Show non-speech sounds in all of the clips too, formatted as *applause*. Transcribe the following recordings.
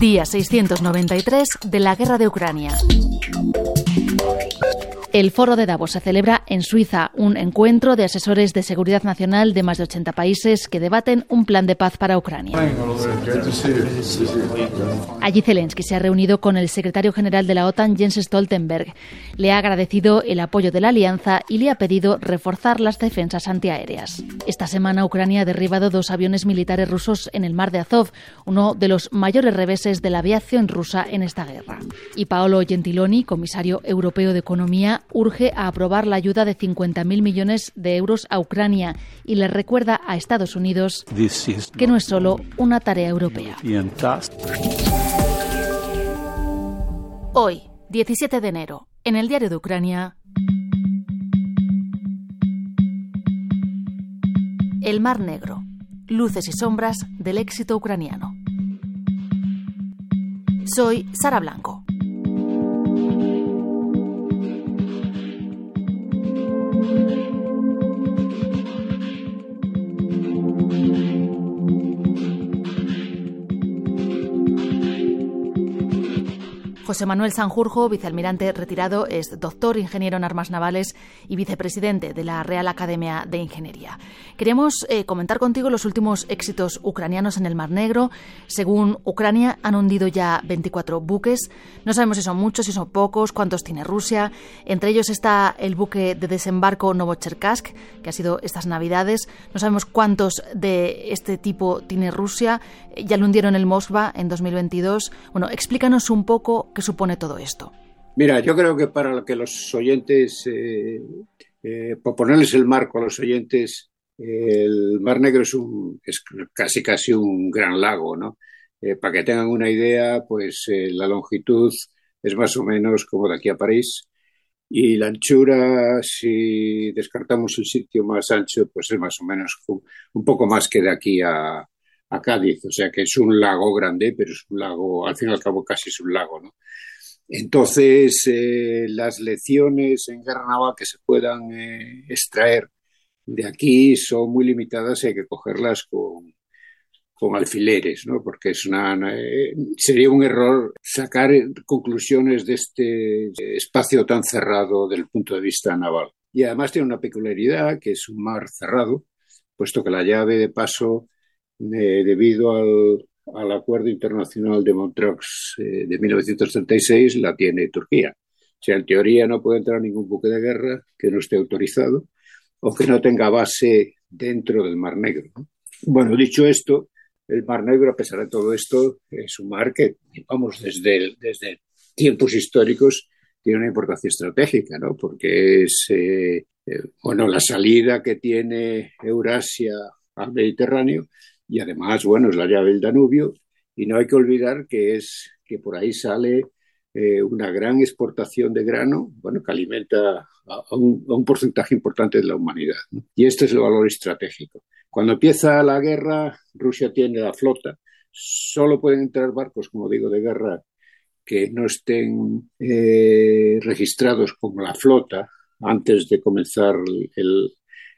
Día 693 de la guerra de Ucrania. El Foro de Davos se celebra en Suiza, un encuentro de asesores de seguridad nacional de más de 80 países que debaten un plan de paz para Ucrania. Allí Zelensky se ha reunido con el secretario general de la OTAN, Jens Stoltenberg. Le ha agradecido el apoyo de la alianza y le ha pedido reforzar las defensas antiaéreas. Esta semana Ucrania ha derribado dos aviones militares rusos en el mar de Azov, uno de los mayores reveses de la aviación rusa en esta guerra. Y Paolo Gentiloni, comisario europeo de Economía, urge a aprobar la ayuda de 50.000 millones de euros a Ucrania y le recuerda a Estados Unidos que no es solo una tarea europea. Hoy, 17 de enero, en el diario de Ucrania. El Mar Negro. Luces y sombras del éxito ucraniano. Soy Sara Blanco. José Manuel Sanjurjo, vicealmirante retirado, es doctor ingeniero en armas navales y vicepresidente de la Real Academia de Ingeniería. Queremos eh, comentar contigo los últimos éxitos ucranianos en el Mar Negro. Según Ucrania, han hundido ya 24 buques. No sabemos si son muchos, si son pocos, cuántos tiene Rusia. Entre ellos está el buque de desembarco Novocherkassk, que ha sido estas Navidades. No sabemos cuántos de este tipo tiene Rusia. Ya lo hundieron el Moskva en 2022. Bueno, explícanos un poco ¿Qué supone todo esto? Mira, yo creo que para que los oyentes, eh, eh, por ponerles el marco a los oyentes, el Mar Negro es, es casi casi un gran lago, ¿no? Eh, para que tengan una idea, pues la longitud es más o menos como de aquí a París y la anchura, si descartamos el sitio más ancho, pues es más o menos un poco más que de aquí a, a Cádiz, o sea que es un lago grande, pero es un lago, al fin y al cabo casi es un lago, ¿no? Entonces, eh, las lecciones en guerra que se puedan eh, extraer de aquí son muy limitadas y hay que cogerlas con, con alfileres, ¿no? Porque es una, eh, sería un error sacar conclusiones de este espacio tan cerrado del punto de vista naval. Y además tiene una peculiaridad, que es un mar cerrado, puesto que la llave de paso debido al, acuerdo internacional de Montreux eh, de 1936, la tiene Turquía. O sea, en teoría no puede entrar ningún buque de guerra que no esté autorizado o que no tenga base dentro del Mar Negro. Bueno, dicho esto, el Mar Negro, a pesar de todo esto, es un mar que, vamos, desde, desde tiempos históricos tiene una importancia estratégica, ¿no? Porque es, eh, eh, bueno, la salida que tiene Eurasia al Mediterráneo y además, bueno, es la llave del Danubio y no hay que olvidar que es que por ahí sale eh, una gran exportación de grano, bueno, que alimenta a un, porcentaje importante de la humanidad. Y este es el valor estratégico. Cuando empieza la guerra, Rusia tiene la flota. Solo pueden entrar barcos, como digo, de guerra que no estén eh, registrados como la flota antes de comenzar el,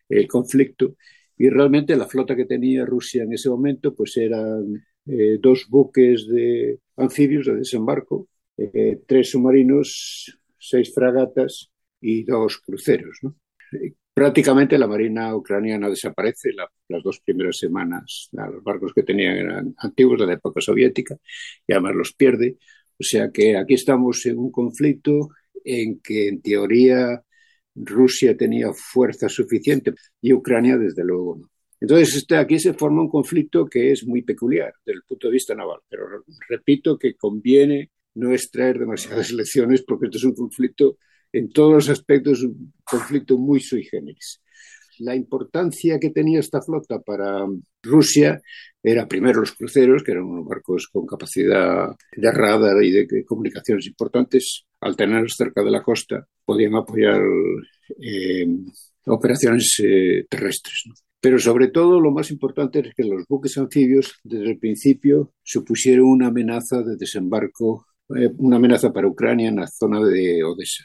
el conflicto y realmente la flota que tenía Rusia en ese momento pues eran eh, dos buques de anfibios de desembarco, eh, tres submarinos, seis fragatas y dos cruceros. Prácticamente la marina ucraniana desaparece las dos primeras semanas. Los barcos que tenían eran antiguos de la época soviética y además los pierde. O sea que aquí estamos en un conflicto en que en teoría Rusia tenía fuerza suficiente y Ucrania desde luego no. Entonces este, aquí se forma un conflicto que es muy peculiar desde el punto de vista naval, pero repito que conviene no extraer demasiadas *laughs* lecciones porque esto es un conflicto en todos los aspectos, un conflicto muy sui generis. La importancia que tenía esta flota para Rusia era primero los cruceros, que eran unos barcos con capacidad de radar y de comunicaciones importantes, al tenerlos cerca de la costa, podían apoyar eh, operaciones eh, terrestres. Pero sobre todo lo más importante es que los buques anfibios desde el principio supusieron una amenaza de desembarco, una amenaza para Ucrania en la zona de Odessa.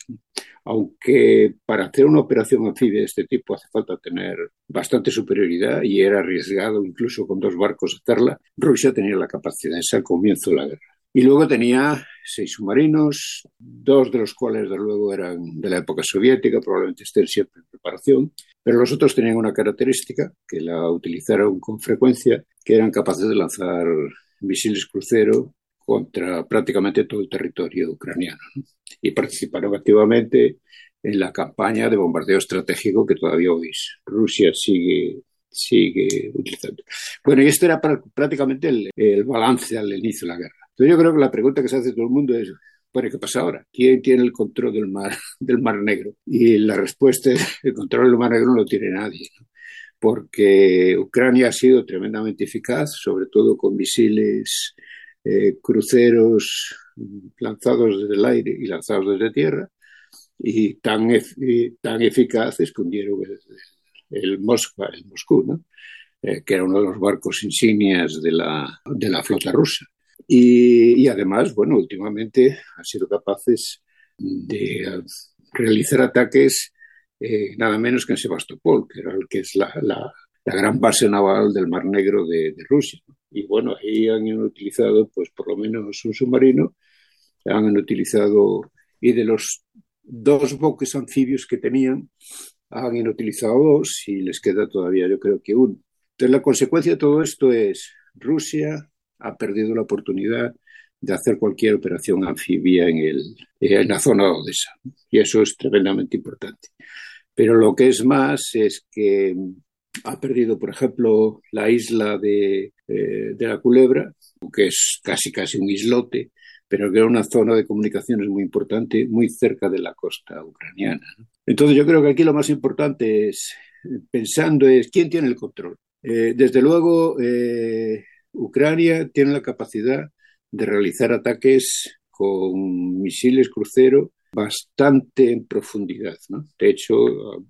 Aunque para hacer una operación anfibia de este tipo hace falta tener bastante superioridad y era arriesgado incluso con dos barcos hacerla, Rusia tenía la capacidad, ese al comienzo de la guerra. Y luego tenía seis submarinos, dos de los cuales, desde luego, eran de la época soviética, probablemente estén siempre en preparación, pero los otros tenían una característica, que la utilizaron con frecuencia, que eran capaces de lanzar misiles crucero contra prácticamente todo el territorio ucraniano. Y participaron activamente en la campaña de bombardeo estratégico que todavía hoy Rusia sigue sigue utilizando. Bueno, y este era prácticamente el, balance al inicio de la guerra. Entonces yo creo que la pregunta que se hace todo el mundo es, bueno, ¿qué pasa ahora? ¿Quién tiene el control del mar, *laughs* del mar Negro? Y la respuesta es, el control del mar Negro no lo tiene nadie, porque Ucrania ha sido tremendamente eficaz, sobre todo con misiles eh, cruceros lanzados desde el aire y lanzados desde tierra, y tan, tan eficaces que hundieron el, el, Moskva, el Moscú, ¿no? Eh, que era uno de los barcos insignias de la, de la flota rusa. Y, y, además, bueno, últimamente han sido capaces de realizar ataques eh, nada menos que en Sebastopol, que era el que es la, la, la gran base naval del Mar Negro de, de Rusia. Y bueno, ahí han utilizado, pues por lo menos un submarino, han utilizado, y de los dos buques anfibios que tenían, han inutilizado dos y les queda todavía yo creo que uno. Entonces la consecuencia de todo esto es Rusia ha perdido la oportunidad de hacer cualquier operación anfibia en, el, en la zona de Odessa. Y eso es tremendamente importante. Pero lo que es más es que ha perdido, por ejemplo, la isla de, eh, de la Culebra, que es casi casi un islote, pero que era una zona de comunicaciones muy importante, muy cerca de la costa ucraniana. Entonces yo creo que aquí lo más importante es, pensando es, ¿quién tiene el control? Eh, desde luego, eh, Ucrania tiene la capacidad de realizar ataques con misiles crucero bastante en profundidad. ¿no? De hecho,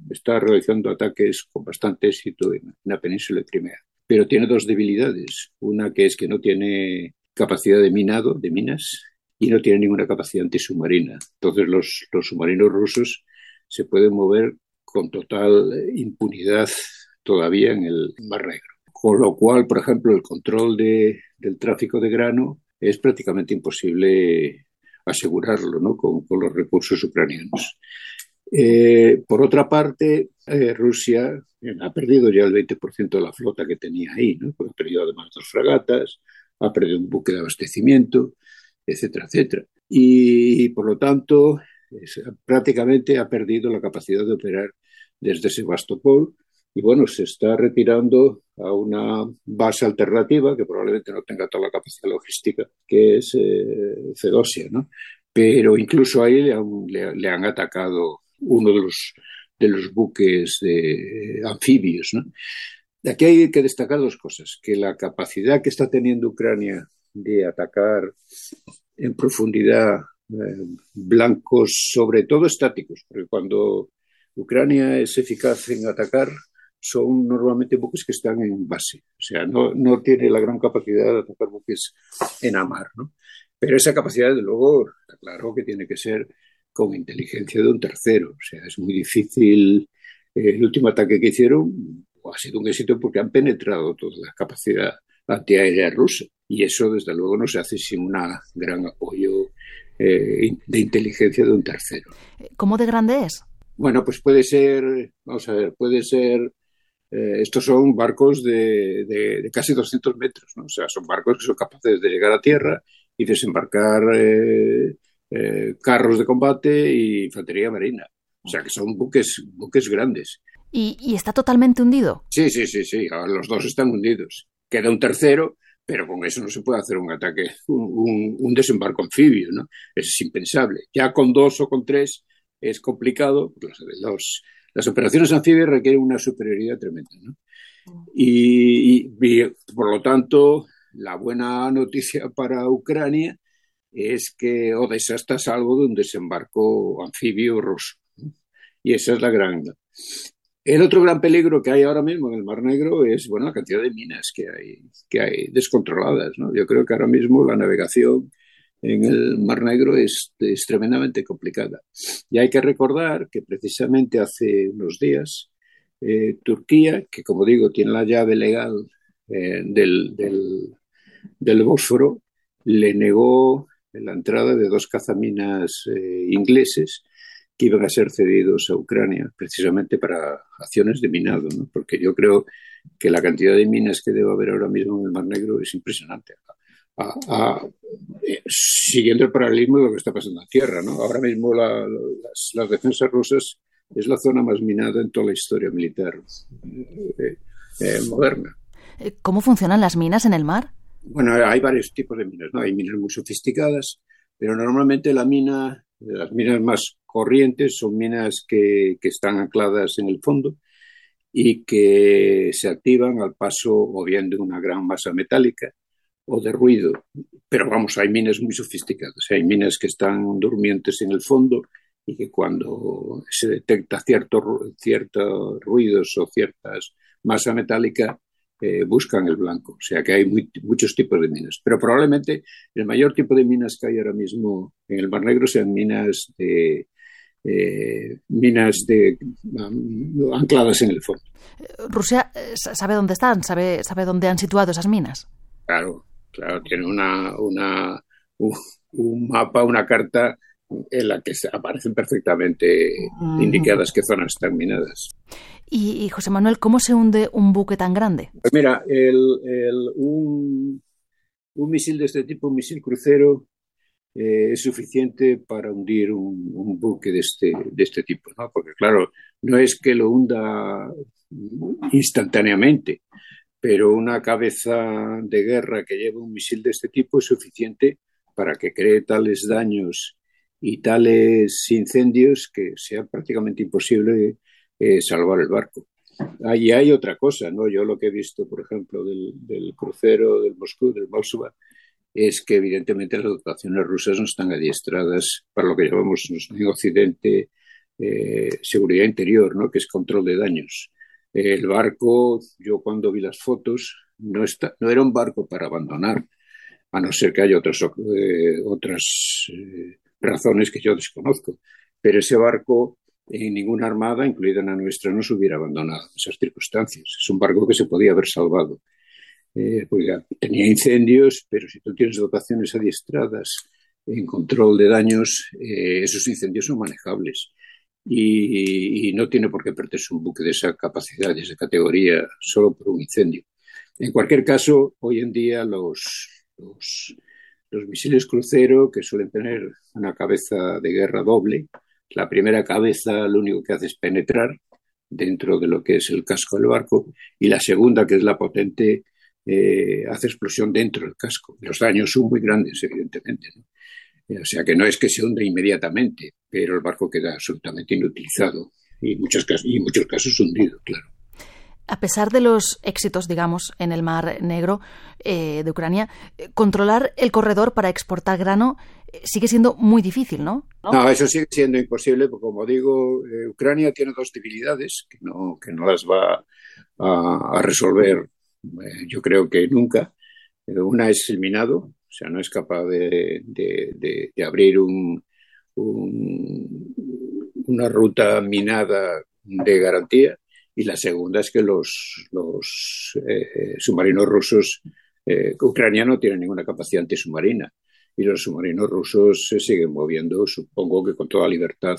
está realizando ataques con bastante éxito en la península de Crimea. Pero tiene dos debilidades. Una que es que no tiene capacidad de minado, de minas, y no tiene ninguna capacidad antisubmarina. Entonces los, submarinos rusos se pueden mover con total impunidad todavía en el Mar Negro. Con lo cual, por ejemplo, el control de, del tráfico de grano es prácticamente imposible asegurarlo ¿no? con, con los recursos ucranianos. Eh, por otra parte, eh, Rusia ha perdido ya el 20% de la flota que tenía ahí, ¿no? ha perdido además dos fragatas, ha perdido un buque de abastecimiento, etcétera, etcétera. Y, por lo tanto, prácticamente ha perdido la capacidad de operar desde Sebastopol y bueno, se está retirando a una base alternativa que probablemente no tenga toda la capacidad logística, que es eh, Fedosia, ¿no? Pero incluso ahí le han, le, han atacado uno de los, de los buques de, anfibios, ¿no? Aquí hay que destacar dos cosas, que la capacidad que está teniendo Ucrania de atacar en profundidad eh, blancos, sobre todo estáticos, porque cuando Ucrania es eficaz en atacar, son normalmente buques que están en base, o sea, no, no tiene la gran capacidad de atacar buques en amar, ¿no? Pero esa capacidad, de luego, está claro que tiene que ser con inteligencia de un tercero, o sea, es muy difícil. El último ataque que hicieron ha sido un éxito porque han penetrado toda la capacidad antiaérea rusa. Y eso, desde luego, no se hace sin un gran apoyo eh, de inteligencia de un tercero. ¿Cómo de grande es? Bueno, pues puede ser, vamos a ver, puede ser, eh, estos son barcos de, de, de, casi 200 metros, ¿no? O sea, son barcos que son capaces de llegar a tierra y desembarcar eh, eh, carros de combate y infantería marina. O sea, que son buques, buques grandes. ¿Y, ¿Y, está totalmente hundido? Sí, sí, sí, sí, los dos están hundidos. Queda un tercero, pero con eso no se puede hacer un ataque, un, un, un desembarco anfibio, ¿no? Es impensable. Ya con dos o con tres es complicado. Los, los, las operaciones anfibias requieren una superioridad tremenda, ¿no? Y, y, y, por lo tanto, la buena noticia para Ucrania es que Odessa está a salvo de un desembarco anfibio ruso. ¿no? Y esa es la gran. El otro gran peligro que hay ahora mismo en el Mar Negro es bueno, la cantidad de minas que hay, que hay descontroladas. ¿no? Yo creo que ahora mismo la navegación en el Mar Negro es, tremendamente complicada. Y hay que recordar que precisamente hace unos días eh, Turquía, que como digo tiene la llave legal eh, del, del, Bósforo, le negó la entrada de dos cazaminas eh, ingleses que iban a ser cedidos a Ucrania precisamente para acciones de minado, porque yo creo que la cantidad de minas que debe haber ahora mismo en el Mar Negro es impresionante. Eh, siguiendo el paralelismo de lo que está pasando en tierra, ¿no? ahora mismo las, las, defensas rusas es la zona más minada en toda la historia militar eh, moderna. ¿Cómo funcionan las minas en el mar? Bueno, hay varios tipos de minas, ¿no? Hay minas muy sofisticadas, pero normalmente la mina, las minas más corrientes son minas que, que están ancladas en el fondo y que se activan al paso o bien de una gran masa metálica o de ruido. Pero vamos, hay minas muy sofisticadas. Hay minas que están durmientes en el fondo y que cuando se detecta ciertos ciertos ruidos o ciertas masa metálica eh, buscan el blanco. O sea que hay muchos tipos de minas. Pero probablemente el mayor tipo de minas que hay ahora mismo en el Mar Negro sean minas de, eh, minas de ancladas en el fondo. ¿Rusia eh, sabe dónde están? ¿Sabe, sabe dónde han situado esas minas? Claro, claro, tiene una, una un, mapa, una carta en la que aparecen perfectamente indicadas qué zonas están minadas. Y, José Manuel, ¿cómo se hunde un buque tan grande? Pues mira, el, un, misil de este tipo, un misil crucero, eh, es suficiente para hundir un, buque de este, de este tipo, ¿no? Porque claro, no es que lo hunda instantáneamente, pero una cabeza de guerra que lleva un misil de este tipo es suficiente para que cree tales daños y tales incendios que sea prácticamente imposible eh, salvar el barco. Ahí hay otra cosa, ¿no? Yo lo que he visto, por ejemplo, del, crucero del Moscú, del Moskva, es que evidentemente las dotaciones rusas no están adiestradas para lo que llamamos en Occidente eh, seguridad interior, ¿no? que es control de daños. El barco, yo cuando vi las fotos, no, está, no era un barco para abandonar, a no ser que haya otras, eh, otras razones que yo desconozco. Pero ese barco en ninguna armada, incluida la nuestra, no se hubiera abandonado en esas circunstancias. Es un barco que se podía haber salvado. Eh, tenía incendios, pero si tú tienes dotaciones adiestradas en control de daños, eh, esos incendios son manejables. Y, no tiene por qué perderse un buque de esa capacidad, de esa categoría, solo por un incendio. En cualquier caso, hoy en día los, misiles crucero, que suelen tener una cabeza de guerra doble, la primera cabeza lo único que hace es penetrar dentro de lo que es el casco del barco y la segunda, que es la potente, eh, hace explosión dentro del casco. Los daños son muy grandes, evidentemente. O sea que no es que se hunde inmediatamente, pero el barco queda absolutamente inutilizado y, muchos y en muchos casos hundido, claro. A pesar de los éxitos, digamos, en el Mar Negro eh, de Ucrania, eh, controlar el corredor para exportar grano eh, sigue siendo muy difícil, ¿no? ¿no? eso sigue siendo imposible, porque como digo, Ucrania tiene dos debilidades que no, que no las va a, resolver, yo creo que nunca. Una es el minado, sea, no es capaz de, de, abrir un, una ruta minada de garantía y la segunda es que los, los eh, submarinos rusos eh, ucranianos no tienen ninguna capacidad antisubmarina y los submarinos rusos se siguen moviendo, supongo que con toda libertad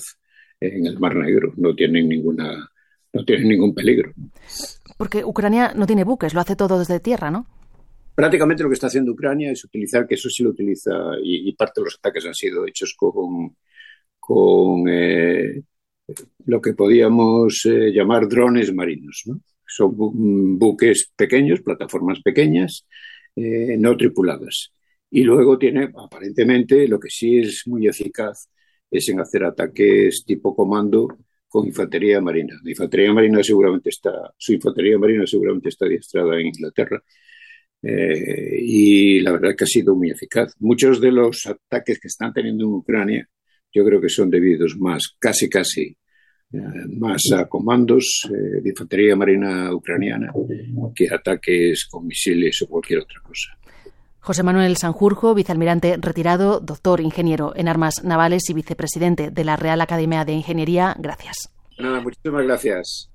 en el Mar Negro, no tienen ninguna no tienen ningún peligro. Porque Ucrania no tiene buques, lo hace todo desde tierra, ¿no? Prácticamente lo que está haciendo Ucrania es utilizar, que eso sí lo utiliza, y, parte de los ataques han sido hechos con, con eh, lo que podíamos eh, llamar drones marinos. ¿no? Son buques pequeños, plataformas pequeñas, eh, no tripuladas. Y luego tiene, aparentemente, lo que sí es muy eficaz es en hacer ataques tipo comando con infantería marina. La infantería marina seguramente está, su infantería marina seguramente está adiestrada en Inglaterra. Eh, y la verdad que ha sido muy eficaz. Muchos de los ataques que están teniendo en Ucrania yo creo que son debidos más, casi, casi, eh, más a comandos eh, de infantería marina ucraniana que ataques con misiles o cualquier otra cosa. José Manuel Sanjurjo, vicealmirante retirado, doctor ingeniero en armas navales y vicepresidente de la Real Academia de Ingeniería, gracias. Nada, muchísimas gracias.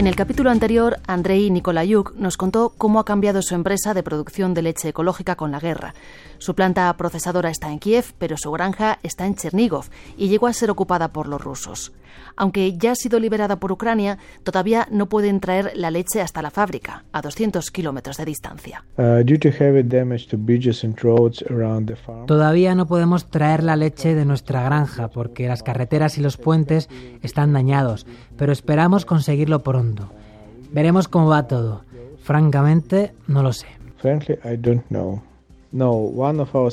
En el capítulo anterior, Andrei Nikolayuk nos contó cómo ha cambiado su empresa de producción de leche ecológica con la guerra. Su planta procesadora está en Kiev, pero su granja está en Chernigov y llegó a ser ocupada por los rusos. Aunque ya ha sido liberada por Ucrania, todavía no pueden traer la leche hasta la fábrica, a 200 kilómetros de distancia. Todavía no podemos traer la leche de nuestra granja porque las carreteras y los puentes están dañados, pero esperamos conseguirlo pronto. Veremos cómo va todo. Francamente, no lo sé.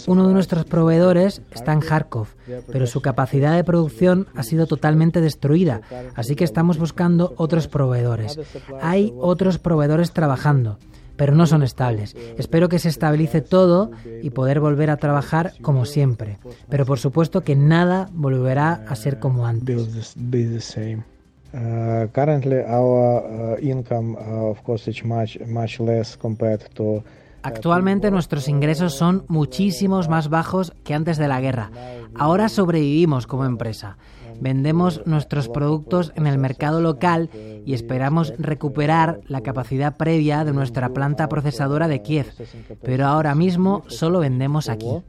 Uno de nuestros proveedores está en Kharkov, pero su capacidad de producción ha sido totalmente destruida, así que estamos buscando otros proveedores. Hay otros proveedores trabajando, pero no son estables. Espero que se estabilice todo y poder volver a trabajar como siempre, pero por supuesto que nada volverá a ser como antes. Uh, currently our uh, income uh, of course is much much less compared to Actualmente nuestros ingresos son muchísimos más bajos que antes de la guerra. Ahora sobrevivimos como empresa. Vendemos nuestros productos en el mercado local y esperamos recuperar la capacidad previa de nuestra planta procesadora de Kiev. Pero ahora mismo solo vendemos aquí.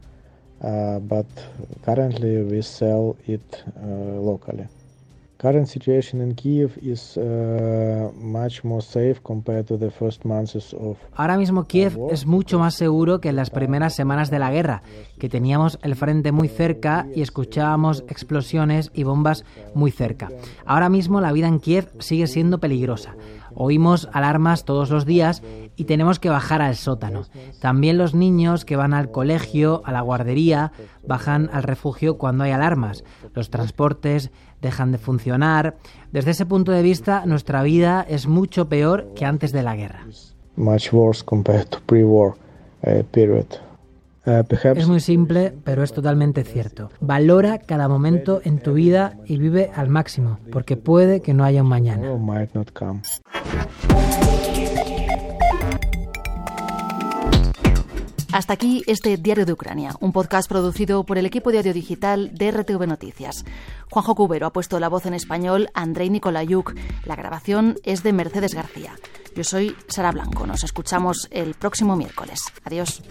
Uh, Ahora mismo Kiev es mucho más seguro que en las primeras semanas de la guerra, que teníamos el frente muy cerca y escuchábamos explosiones y bombas muy cerca. Ahora mismo la vida en Kiev sigue siendo peligrosa. Oímos alarmas todos los días y tenemos que bajar al sótano. También los niños que van al colegio, a la guardería, bajan al refugio cuando hay alarmas. Los transportes dejan de funcionar. Desde ese punto de vista, nuestra vida es mucho peor que antes de la guerra. Uh, es muy simple, pero es totalmente cierto. Valora cada momento en tu vida y vive al máximo, porque puede que no haya un mañana. Hasta aquí este Diario de Ucrania, un podcast producido por el equipo de audio digital de RTV Noticias. Juanjo Cubero ha puesto la voz en español Andrei Nikolayuk. La grabación es de Mercedes García. Yo soy Sara Blanco. Nos escuchamos el próximo miércoles. Adiós.